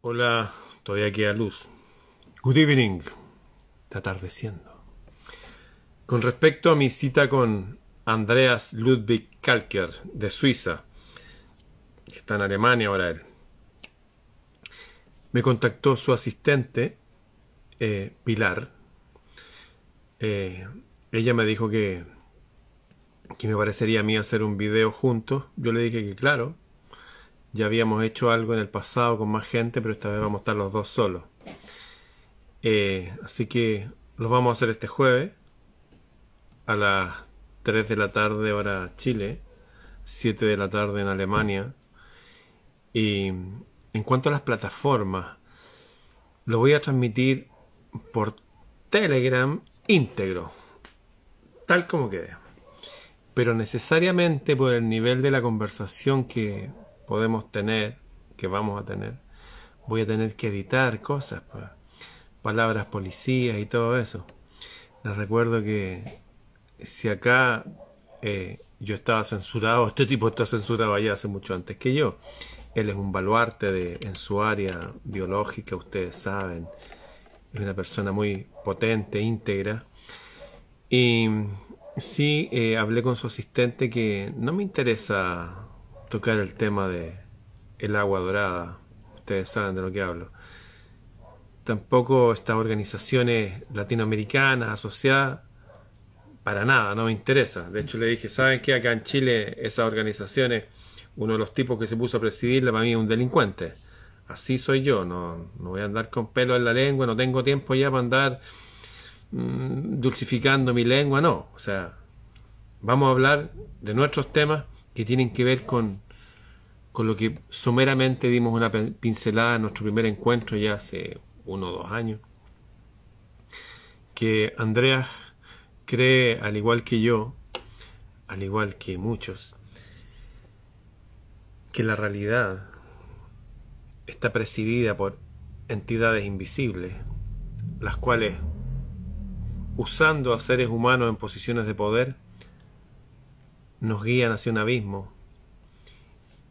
Hola, todavía aquí a luz. Good evening. Está atardeciendo. Con respecto a mi cita con Andreas Ludwig Kalker de Suiza, que está en Alemania ahora él, me contactó su asistente, eh, Pilar. Eh, ella me dijo que, que me parecería a mí hacer un video juntos. Yo le dije que claro, ya habíamos hecho algo en el pasado con más gente, pero esta vez vamos a estar los dos solos. Eh, así que lo vamos a hacer este jueves a las 3 de la tarde hora Chile, 7 de la tarde en Alemania. Y en cuanto a las plataformas, lo voy a transmitir por Telegram íntegro, tal como quede. Pero necesariamente por el nivel de la conversación que podemos tener, que vamos a tener, voy a tener que editar cosas, palabras policías y todo eso. Les recuerdo que si acá eh, yo estaba censurado, este tipo está censurado allá hace mucho antes que yo. Él es un baluarte de, en su área biológica, ustedes saben. Es una persona muy potente, íntegra. Y sí, eh, hablé con su asistente que no me interesa tocar el tema de el agua dorada. Ustedes saben de lo que hablo. Tampoco estas organizaciones latinoamericanas asociadas, para nada, no me interesa. De hecho, le dije, ¿saben qué? Acá en Chile, esas organizaciones, uno de los tipos que se puso a presidirla para mí es un delincuente. Así soy yo, no, no voy a andar con pelo en la lengua, no tengo tiempo ya para andar mmm, dulcificando mi lengua, no. O sea, vamos a hablar de nuestros temas que tienen que ver con, con lo que someramente dimos una pincelada en nuestro primer encuentro ya hace uno o dos años. Que Andrea cree, al igual que yo, al igual que muchos, que la realidad está presidida por entidades invisibles, las cuales, usando a seres humanos en posiciones de poder, nos guían hacia un abismo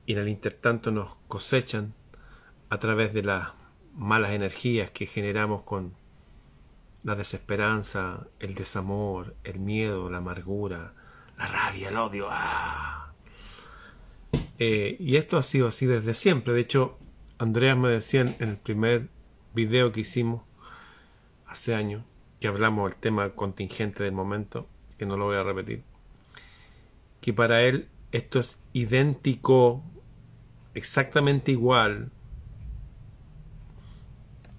y en el intertanto nos cosechan a través de las malas energías que generamos con la desesperanza, el desamor, el miedo, la amargura, la rabia, el odio. ¡ah! Eh, y esto ha sido así desde siempre. De hecho, Andreas me decía en el primer video que hicimos hace años, que hablamos del tema contingente del momento, que no lo voy a repetir, que para él esto es idéntico, exactamente igual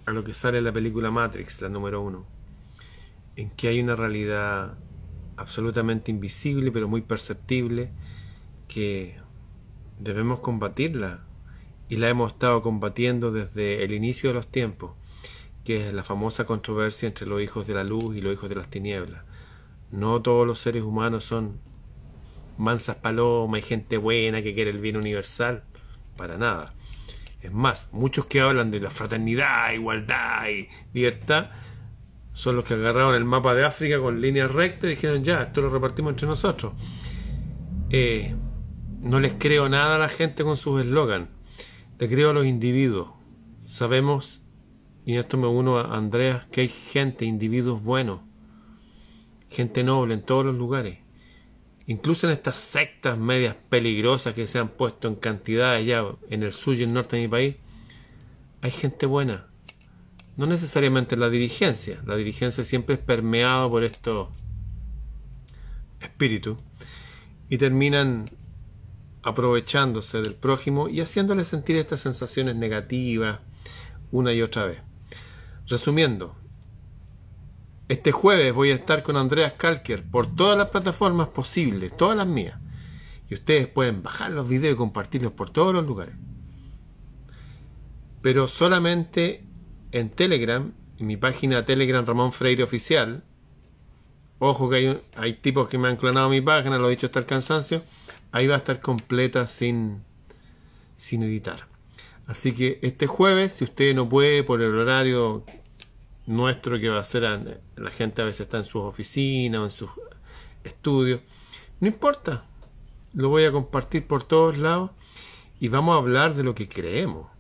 a lo que sale en la película Matrix, la número uno, en que hay una realidad absolutamente invisible pero muy perceptible que debemos combatirla y la hemos estado combatiendo desde el inicio de los tiempos, que es la famosa controversia entre los hijos de la luz y los hijos de las tinieblas. No todos los seres humanos son mansas palomas y gente buena que quiere el bien universal. Para nada. Es más, muchos que hablan de la fraternidad, igualdad y libertad son los que agarraron el mapa de África con líneas rectas y dijeron ya, esto lo repartimos entre nosotros. Eh, no les creo nada a la gente con sus eslogan. Le creo a los individuos. Sabemos, y en esto me uno a Andreas, que hay gente, individuos buenos, gente noble en todos los lugares incluso en estas sectas medias peligrosas que se han puesto en cantidades ya en el sur y el norte de mi país, hay gente buena. No necesariamente la dirigencia. La dirigencia siempre es permeada por estos espíritus y terminan aprovechándose del prójimo y haciéndole sentir estas sensaciones negativas una y otra vez. Resumiendo, este jueves voy a estar con Andreas Kalker por todas las plataformas posibles, todas las mías. Y ustedes pueden bajar los videos y compartirlos por todos los lugares. Pero solamente en Telegram, en mi página Telegram Ramón Freire Oficial. Ojo que hay, hay tipos que me han clonado mi página, lo he dicho hasta el cansancio. Ahí va a estar completa sin, sin editar. Así que este jueves, si usted no puede por el horario nuestro que va a ser la gente a veces está en sus oficinas o en sus estudios. No importa, lo voy a compartir por todos lados y vamos a hablar de lo que creemos,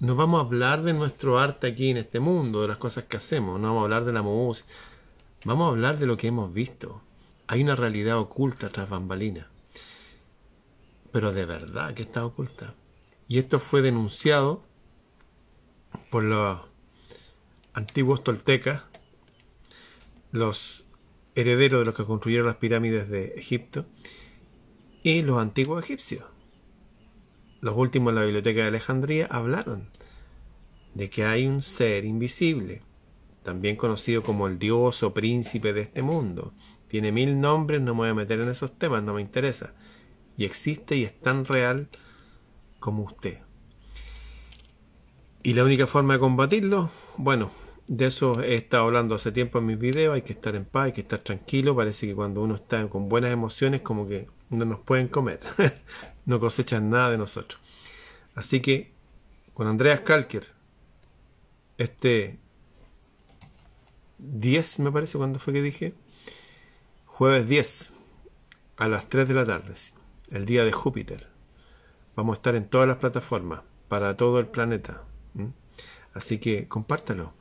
no vamos a hablar de nuestro arte aquí en este mundo, de las cosas que hacemos, no vamos a hablar de la música, vamos a hablar de lo que hemos visto. Hay una realidad oculta tras bambalinas, pero de verdad que está oculta. Y esto fue denunciado por los antiguos toltecas, los herederos de los que construyeron las pirámides de Egipto, y los antiguos egipcios los últimos en la Biblioteca de Alejandría hablaron de que hay un ser invisible, también conocido como el dios o príncipe de este mundo. Tiene mil nombres, no me voy a meter en esos temas, no me interesa. Y existe y es tan real como usted. ¿Y la única forma de combatirlo? Bueno, de eso he estado hablando hace tiempo en mis videos, hay que estar en paz, hay que estar tranquilo, parece que cuando uno está con buenas emociones como que no nos pueden comer, no cosechan nada de nosotros. Así que con Andreas Kalker, este 10 me parece cuando fue que dije, jueves 10 a las 3 de la tarde, el día de Júpiter. Vamos a estar en todas las plataformas para todo el planeta. Así que compártalo.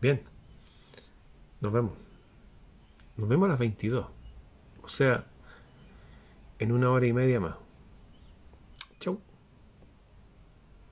Bien. Nos vemos. Nos vemos a las 22. O sea, en una hora y media más.